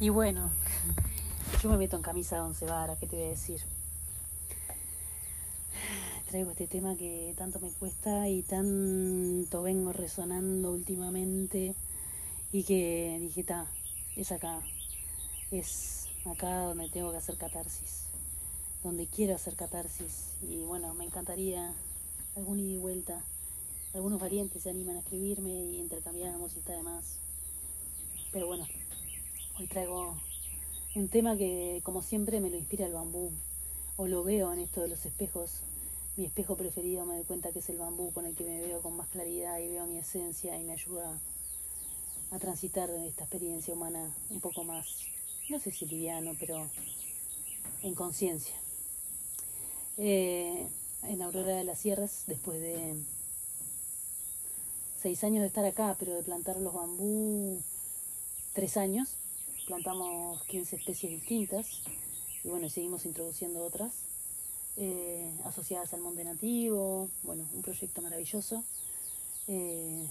Y bueno, yo me meto en camisa de once varas, ¿qué te voy a decir? Traigo este tema que tanto me cuesta y tanto vengo resonando últimamente y que dije, ta, es acá, es acá donde tengo que hacer catarsis, donde quiero hacer catarsis y bueno, me encantaría algún ida y vuelta, algunos valientes se animan a escribirme y intercambiamos y está de más, pero bueno, hoy traigo un tema que como siempre me lo inspira el bambú, o lo veo en esto de los espejos. Mi espejo preferido me doy cuenta que es el bambú con el que me veo con más claridad y veo mi esencia y me ayuda a transitar esta experiencia humana un poco más, no sé si liviano, pero en conciencia. Eh, en Aurora de las Sierras, después de seis años de estar acá, pero de plantar los bambú tres años, plantamos 15 especies distintas y bueno, seguimos introduciendo otras eh, asociadas al monte nativo, bueno, un proyecto maravilloso. Eh,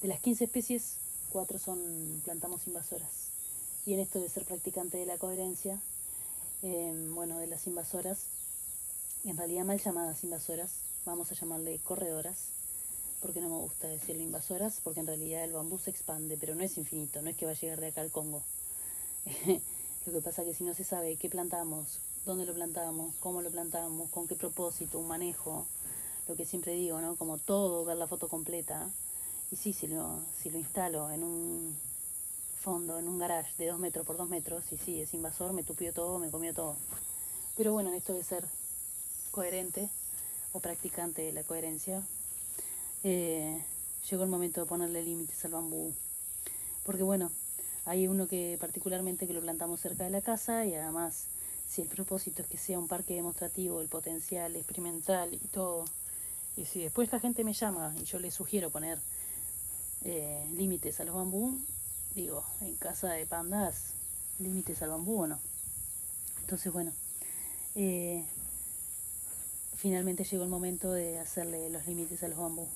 de las 15 especies, cuatro son plantamos invasoras. Y en esto de ser practicante de la coherencia, eh, bueno, de las invasoras, en realidad mal llamadas invasoras, vamos a llamarle corredoras, porque no me gusta decirlo invasoras, porque en realidad el bambú se expande, pero no es infinito, no es que va a llegar de acá al Congo. lo que pasa es que si no se sabe qué plantamos, dónde lo plantamos, cómo lo plantamos, con qué propósito, un manejo, lo que siempre digo, ¿no? Como todo, ver la foto completa. Y sí, si lo, si lo instalo en un fondo, en un garage de dos metros por dos metros, y sí, es invasor, me tupió todo, me comió todo. Pero bueno, en esto de ser coherente o practicante de la coherencia, eh, llegó el momento de ponerle límites al bambú. Porque bueno, hay uno que particularmente que lo plantamos cerca de la casa y además si el propósito es que sea un parque demostrativo, el potencial experimental y todo, y si después la gente me llama y yo le sugiero poner eh, límites a los bambú, digo, en casa de pandas, límites al bambú o no. Entonces bueno, eh, finalmente llegó el momento de hacerle los límites a los bambú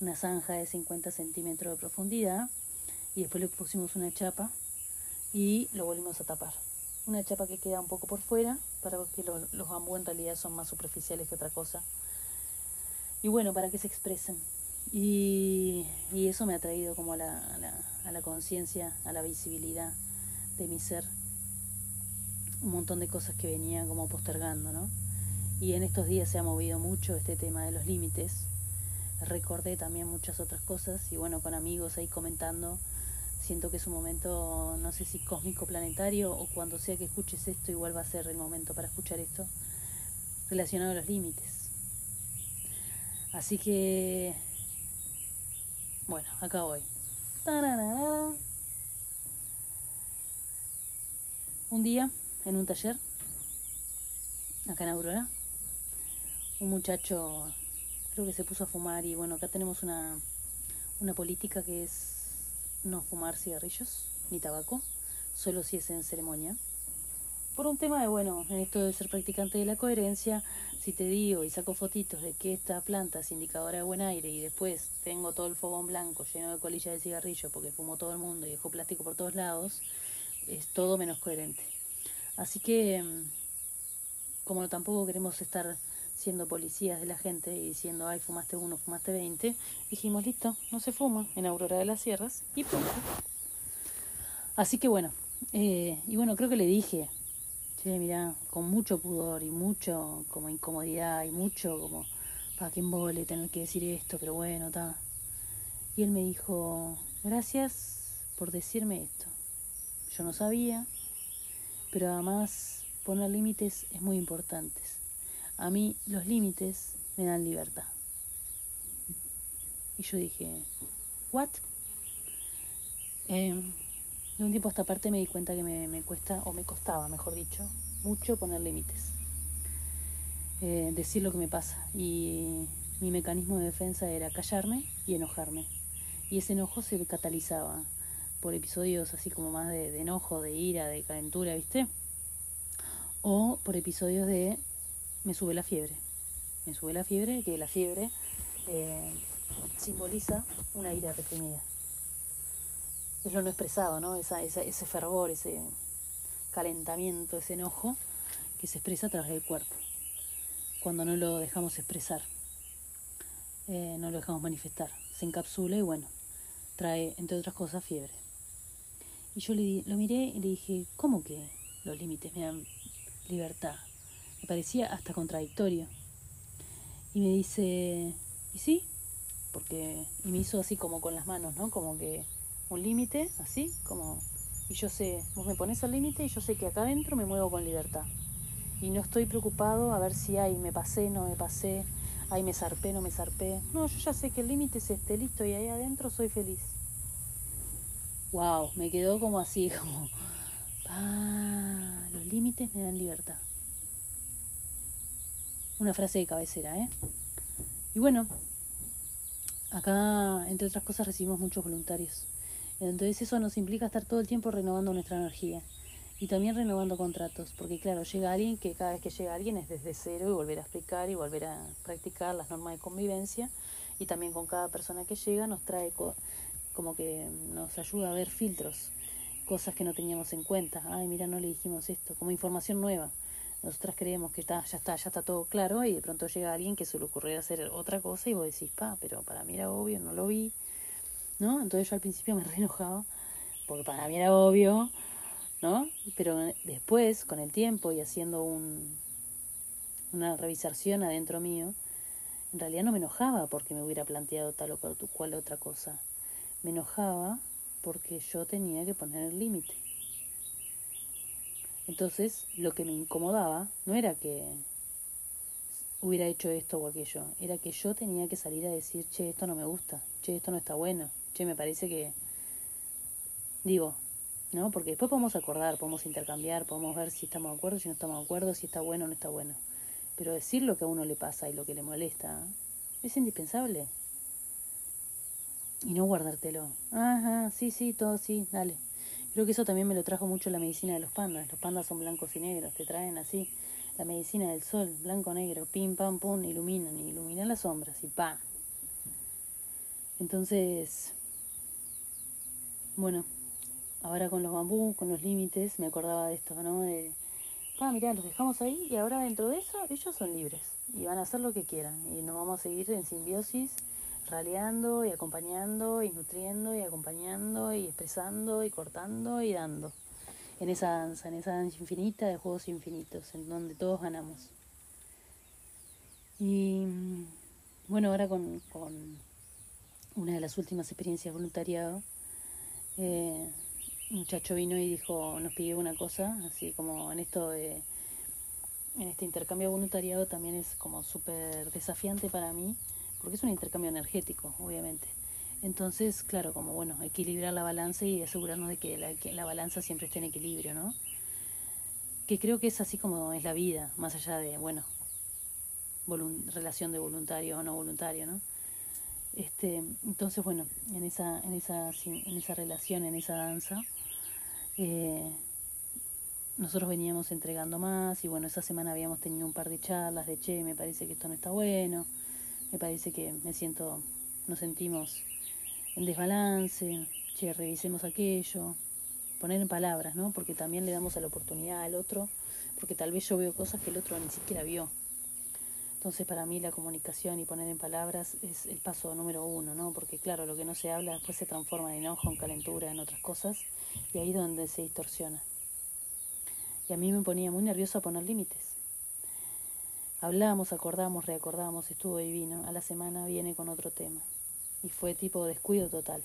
una zanja de 50 centímetros de profundidad y después le pusimos una chapa y lo volvimos a tapar. Una chapa que queda un poco por fuera para que los, los bambú en realidad son más superficiales que otra cosa. Y bueno, para que se expresen. Y, y eso me ha traído como a la, a la, a la conciencia, a la visibilidad de mi ser. Un montón de cosas que venían como postergando, ¿no? Y en estos días se ha movido mucho este tema de los límites, recordé también muchas otras cosas y bueno, con amigos ahí comentando, siento que es un momento, no sé si cósmico planetario o cuando sea que escuches esto, igual va a ser el momento para escuchar esto, relacionado a los límites. Así que, bueno, acá voy. Un día, en un taller, acá en Aurora, un muchacho que se puso a fumar y bueno, acá tenemos una, una política que es no fumar cigarrillos ni tabaco, solo si es en ceremonia. Por un tema de, bueno, en esto de ser practicante de la coherencia, si te digo y saco fotitos de que esta planta es indicadora de buen aire y después tengo todo el fogón blanco lleno de colillas de cigarrillo porque fumo todo el mundo y dejo plástico por todos lados, es todo menos coherente. Así que, mm, como tampoco queremos estar siendo policías de la gente y diciendo, ay, fumaste uno, fumaste veinte, dijimos, listo, no se fuma en Aurora de las Sierras y punto. Así que bueno, eh, y bueno, creo que le dije, che, mira, con mucho pudor y mucho como incomodidad y mucho como, para que embole tener que decir esto, pero bueno, está. Y él me dijo, gracias por decirme esto. Yo no sabía, pero además poner límites es muy importante a mí los límites me dan libertad. Y yo dije, ¿what? Eh, de un tiempo a esta parte me di cuenta que me, cuesta, o me costaba, mejor dicho, mucho poner límites. Eh, decir lo que me pasa. Y mi mecanismo de defensa era callarme y enojarme. Y ese enojo se catalizaba por episodios así como más de, de enojo, de ira, de calentura, ¿viste? O por episodios de me sube la fiebre. Me sube la fiebre, que la fiebre eh, simboliza una ira reprimida. es lo no expresado, ¿no? Esa, esa, ese fervor, ese calentamiento, ese enojo que se expresa a través del cuerpo, cuando no lo dejamos expresar, eh, no lo dejamos manifestar, se encapsula y bueno, trae, entre otras cosas, fiebre. Y yo le, lo miré y le dije, ¿cómo que los límites me dan libertad? Me parecía hasta contradictorio. Y me dice, ¿y sí? Porque, y me hizo así como con las manos, ¿no? Como que un límite, así, como, y yo sé, vos me pones al límite y yo sé que acá adentro me muevo con libertad. Y no estoy preocupado a ver si ahí me pasé, no me pasé, ahí me zarpé, no me zarpé. No, yo ya sé que el límite es este, listo, y ahí adentro soy feliz. Wow, me quedó como así, como, ah, los límites me dan libertad. Una frase de cabecera, ¿eh? Y bueno, acá, entre otras cosas, recibimos muchos voluntarios. Entonces eso nos implica estar todo el tiempo renovando nuestra energía y también renovando contratos, porque claro, llega alguien que cada vez que llega alguien es desde cero y volver a explicar y volver a practicar las normas de convivencia y también con cada persona que llega nos trae como que nos ayuda a ver filtros, cosas que no teníamos en cuenta. Ay, mira, no le dijimos esto, como información nueva. Nosotras creemos que está, ya está, ya está todo claro y de pronto llega alguien que se le ocurre hacer otra cosa y vos decís, pa, pero para mí era obvio, no lo vi. ¿no? Entonces yo al principio me re enojaba, porque para mí era obvio, ¿no? Pero después, con el tiempo y haciendo un, una revisación adentro mío, en realidad no me enojaba porque me hubiera planteado tal o cual otra cosa. Me enojaba porque yo tenía que poner el límite. Entonces, lo que me incomodaba no era que hubiera hecho esto o aquello, era que yo tenía que salir a decir, che, esto no me gusta, che, esto no está bueno, che, me parece que, digo, ¿no? Porque después podemos acordar, podemos intercambiar, podemos ver si estamos de acuerdo, si no estamos de acuerdo, si está bueno o no está bueno. Pero decir lo que a uno le pasa y lo que le molesta es indispensable. Y no guardártelo. Ajá, sí, sí, todo sí, dale. Creo que eso también me lo trajo mucho la medicina de los pandas. Los pandas son blancos y negros, te traen así la medicina del sol, blanco, negro, pim, pam, pum, iluminan, iluminan las sombras y pa. Entonces, bueno, ahora con los bambú, con los límites, me acordaba de esto, ¿no? De, ah, mirá, los dejamos ahí y ahora dentro de eso ellos son libres y van a hacer lo que quieran y nos vamos a seguir en simbiosis, raleando y acompañando y nutriendo y acompañando y expresando y cortando y dando en esa danza, en esa danza infinita de juegos infinitos, en donde todos ganamos. Y bueno, ahora con, con una de las últimas experiencias voluntariado, eh, un muchacho vino y dijo, nos pidió una cosa, así como en esto de, en este intercambio voluntariado también es como súper desafiante para mí, porque es un intercambio energético, obviamente. Entonces, claro, como bueno, equilibrar la balanza y asegurarnos de que la, que la balanza siempre esté en equilibrio, ¿no? Que creo que es así como es la vida, más allá de, bueno, relación de voluntario o no voluntario, ¿no? Este, entonces, bueno, en esa, en esa, en esa relación, en esa danza, eh, nosotros veníamos entregando más y bueno, esa semana habíamos tenido un par de charlas de, che, me parece que esto no está bueno, me parece que me siento, nos sentimos en desbalance, che, revisemos aquello, poner en palabras, ¿no? Porque también le damos a la oportunidad al otro, porque tal vez yo veo cosas que el otro ni siquiera vio. Entonces para mí la comunicación y poner en palabras es el paso número uno, ¿no? Porque claro, lo que no se habla después se transforma en enojo, en calentura, en otras cosas, y ahí es donde se distorsiona. Y a mí me ponía muy nerviosa poner límites. Hablamos, acordamos, reacordamos, estuvo divino. A la semana viene con otro tema. Y fue tipo descuido total.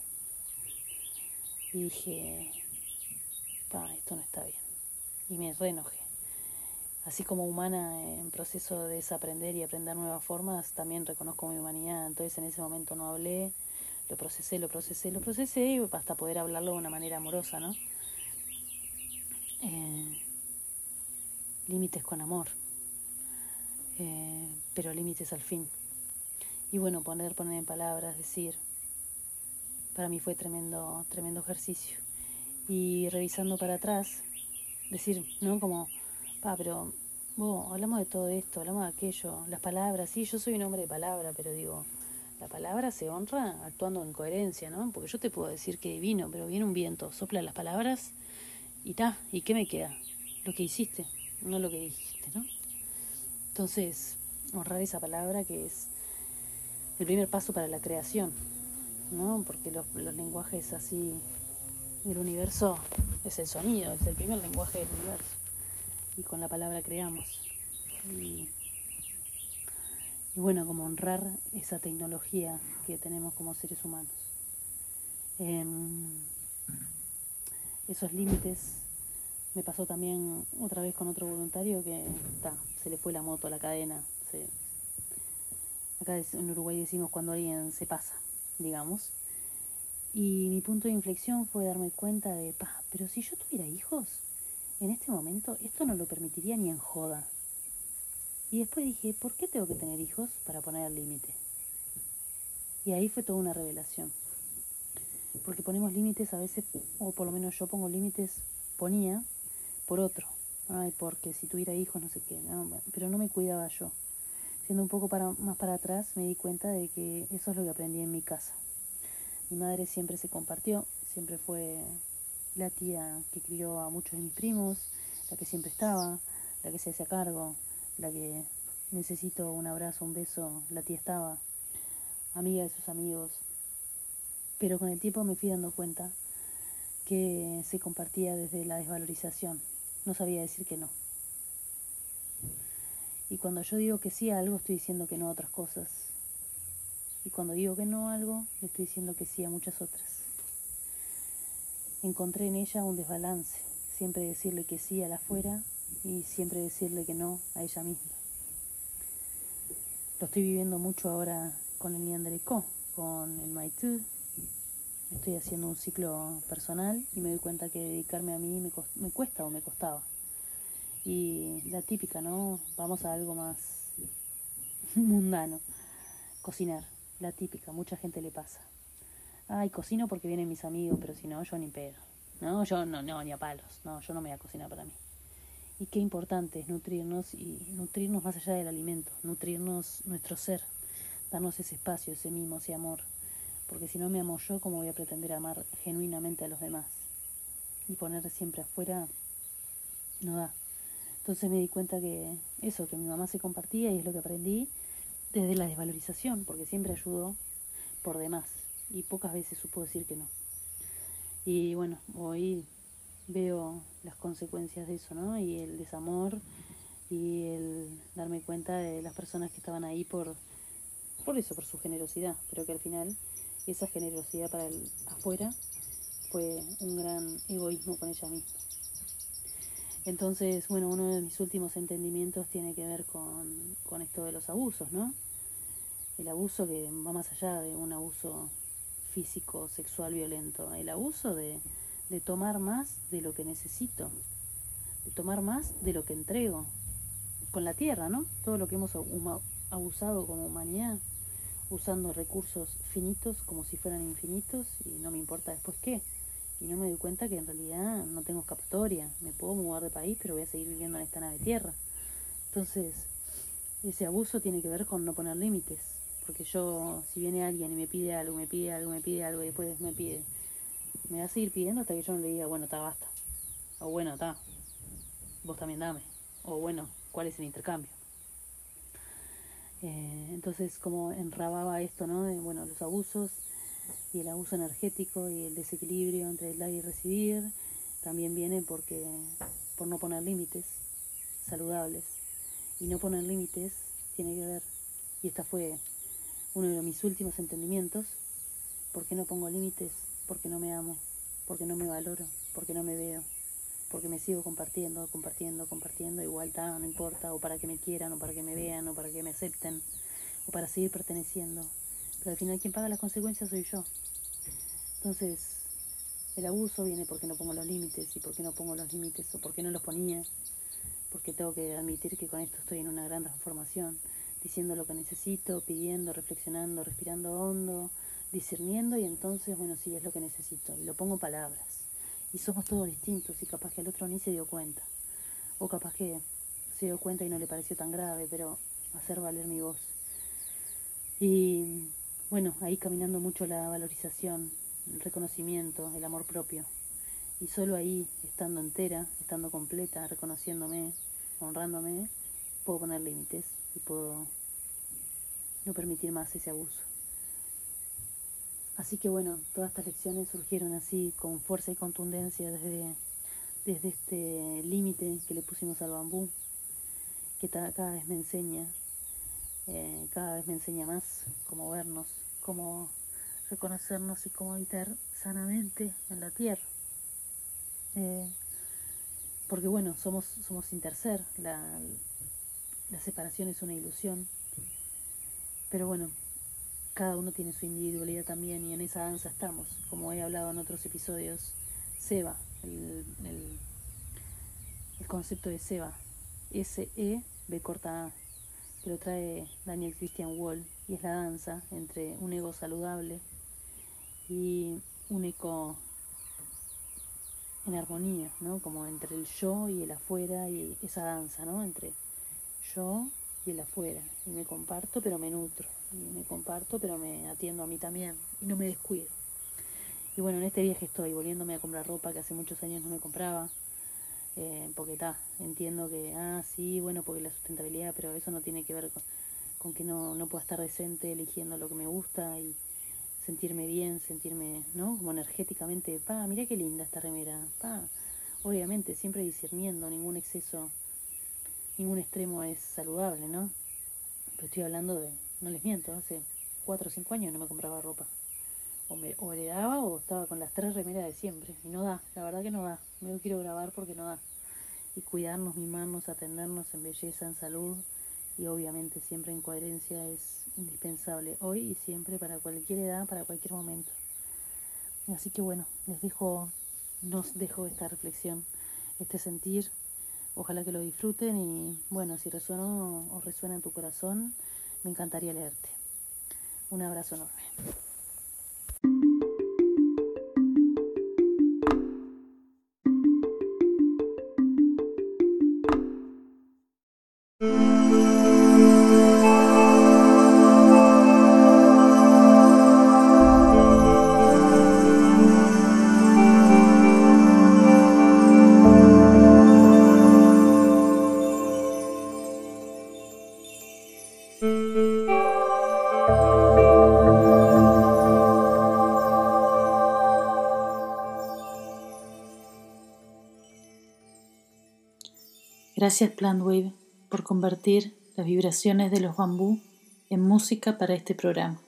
Y dije, pa, esto no está bien. Y me reenojé así como humana en proceso de desaprender y aprender nuevas formas, también reconozco mi humanidad. Entonces en ese momento no hablé, lo procesé, lo procesé, lo procesé hasta poder hablarlo de una manera amorosa, ¿no? Eh, límites con amor, eh, pero límites al fin. Y bueno, poner, poner en palabras, decir, para mí fue tremendo, tremendo ejercicio. Y revisando para atrás, decir, ¿no? Como Ah, pero vos, hablamos de todo esto, hablamos de aquello, las palabras, sí, yo soy un hombre de palabra, pero digo, La palabra se honra actuando en coherencia, ¿no? Porque yo te puedo decir que divino, pero viene un viento, sopla las palabras y ta, ¿y qué me queda? Lo que hiciste, no lo que dijiste, ¿no? Entonces, honrar esa palabra que es el primer paso para la creación, ¿no? Porque los, lenguajes así del universo es el sonido, es el primer lenguaje del universo. Y con la palabra creamos. Y, bueno, como honrar esa tecnología que tenemos como seres humanos. Em, esos límites me pasó también otra vez con otro voluntario que se le fue la moto, la cadena. Acá en Uruguay decimos cuando alguien se pasa, digamos. Y mi punto de inflexión fue darme cuenta de, pa, pero si yo tuviera hijos, en este momento esto no lo permitiría ni en joda. Y después dije, ¿por qué tengo que tener hijos para poner límite? Y ahí fue toda una revelación. Porque ponemos límites a veces, o por lo menos yo pongo límites, ponía por otro. Ay, porque si tuviera hijos, no sé qué. pero no me cuidaba yo. Siendo un poco más para atrás, me di cuenta de que eso es lo que aprendí en mi casa. Mi madre siempre se compartió, siempre fue la tía que crió a muchos de mis primos, la que siempre estaba, la que se hacía cargo, la que necesito un abrazo, un beso, la tía estaba, amiga de sus amigos. Pero con el tiempo me fui dando cuenta que se compartía desde la desvalorización. No sabía decir que no. Y cuando yo digo que sí a algo, estoy diciendo que no a otras cosas. Y cuando digo que no a algo, le estoy diciendo que sí a muchas otras. Encontré en ella un desbalance, siempre decirle que sí a la afuera y siempre decirle que no a ella misma. Lo estoy viviendo mucho ahora con el Niandereco, con el Maitu. Estoy haciendo un ciclo personal y me doy cuenta que dedicarme a mí me, me cuesta o me costaba. Y la típica, ¿no? Vamos a algo más mundano, cocinar la típica, mucha gente le pasa. Ay, cocino porque vienen mis amigos, pero si no, yo ni pedo. No, yo no, no, ni a palos. No, yo no me voy a cocinar para mí. Y qué importante es nutrirnos y nutrirnos más allá del alimento, nutrirnos nuestro ser, darnos ese espacio, ese mimo, ese amor. Porque si no me amo yo, ¿cómo voy a pretender amar genuinamente a los demás? Y poner siempre afuera no da. Entonces me di cuenta que eso, que mi mamá se compartía y es lo que aprendí, desde la desvalorización, porque siempre ayudó por demás y pocas veces supo decir que no. Y bueno, hoy veo las consecuencias de eso, ¿no? Y el desamor y el darme cuenta de las personas que estaban ahí por, por eso, por su generosidad, pero que al final esa generosidad para el afuera fue un gran egoísmo con ella misma. Entonces, bueno, uno de mis últimos entendimientos tiene que ver con, con esto de los abusos, ¿no? el abuso que va más allá de un abuso físico, sexual, violento, el abuso de, de tomar más de lo que necesito, de tomar más de lo que entrego, con la tierra, ¿no? Todo lo que hemos abusado como humanidad, usando recursos finitos como si fueran infinitos y no me importa después qué. Y no me doy cuenta que en realidad no tengo escapatoria, me puedo mudar de país, pero voy a seguir viviendo en esta nave tierra. Entonces, ese abuso tiene que ver con no poner límites, porque yo, si viene alguien y me pide algo, me pide algo, me pide algo y después me pide, me va a seguir pidiendo hasta que yo no le diga, bueno, está, basta. O bueno, está, vos también dame. O bueno, ¿cuál es el intercambio? Eh, entonces, como enrababa esto, ¿no? De, bueno, los abusos y el abuso energético y el desequilibrio entre el dar y recibir, también viene porque por no poner límites saludables. Y no poner límites tiene que ver, y esta fue uno de mis últimos entendimientos, porque no pongo límites, porque no me amo, porque no me valoro, porque no me veo, porque me sigo compartiendo, compartiendo, compartiendo, igual no importa, o para que me quieran, o para que me vean, o para que me acepten, o para seguir perteneciendo. Al final quien paga las consecuencias soy yo. Entonces, el abuso viene porque no pongo los límites, y porque no pongo los límites, o porque no los ponía, porque tengo que admitir que con esto estoy en una gran transformación diciendo lo que necesito, pidiendo, reflexionando, respirando hondo, discerniendo y entonces, bueno, sí, es lo que necesito. Y lo pongo en palabras. Y somos todos distintos y capaz que el otro ni se dio cuenta. O capaz que se dio cuenta y no le pareció tan grave, pero hacer valer mi voz. Y bueno, ahí caminando mucho la valorización, el reconocimiento, el amor propio. Y solo ahí, estando entera, estando completa, reconociéndome, honrándome, puedo poner límites y puedo no permitir más ese abuso. Así que bueno, todas estas lecciones surgieron así con fuerza y contundencia desde, desde este límite que le pusimos al bambú, que cada vez me enseña, eh, cada vez me enseña más cómo vernos, cómo reconocernos y cómo habitar sanamente en la tierra. Eh, porque bueno, somos, somos sin tercer, la, la separación es una ilusión, pero bueno, cada uno tiene su individualidad también y en esa danza estamos, como he hablado en otros episodios, Seba, el, el, concepto de Seba, S-E, B corta A, que lo trae Daniel Christian Wall, y es la danza entre un ego saludable y un eco en armonía, ¿no? Como entre el yo y el afuera y esa danza, ¿no? Entre yo y el afuera. Y me comparto, pero me nutro y me comparto, pero me atiendo a mí también y no me descuido. Y bueno, en este viaje estoy volviéndome a comprar ropa que hace muchos años no me compraba, eh, porque está, entiendo que, ah, sí, bueno, porque la sustentabilidad, pero eso no tiene que ver con, que no, no pueda estar decente eligiendo lo que me gusta y sentirme bien, sentirme, ¿no? Como energéticamente, pa, mira qué linda esta remera, pa. Obviamente, siempre discerniendo, ningún exceso, ningún extremo es saludable, ¿no? Pero estoy hablando de no les miento, hace cuatro o cinco años no me compraba ropa. O, me, o heredaba o estaba con las tres remeras de siempre. Y no da, la verdad que no da. Me lo quiero grabar porque no da. Y cuidarnos, mimarnos, atendernos en belleza, en salud y obviamente siempre en coherencia es indispensable hoy y siempre para cualquier edad, para cualquier momento. Así que bueno, les dejo, nos dejo esta reflexión, este sentir. Ojalá que lo disfruten y bueno, si resuena o resuena en tu corazón, me encantaría leerte. Un abrazo enorme. Gracias Plantwave por convertir las vibraciones de los bambú en música para este programa.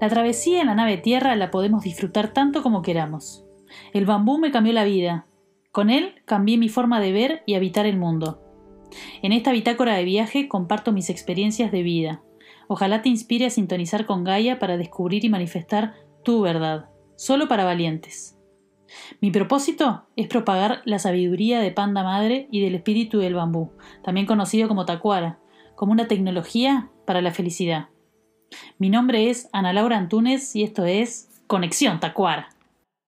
La travesía en la nave tierra la podemos disfrutar tanto como queramos. El bambú me cambió la vida. Con él cambié mi forma de ver y habitar el mundo. En esta bitácora de viaje comparto mis experiencias de vida. Ojalá te inspire a sintonizar con Gaia para descubrir y manifestar tu verdad, solo para valientes. Mi propósito es propagar la sabiduría de Panda Madre y del espíritu del bambú, también conocido como Tacuara, como una tecnología para la felicidad. Mi nombre es Ana Laura Antunes y esto es Conexión Tacuara.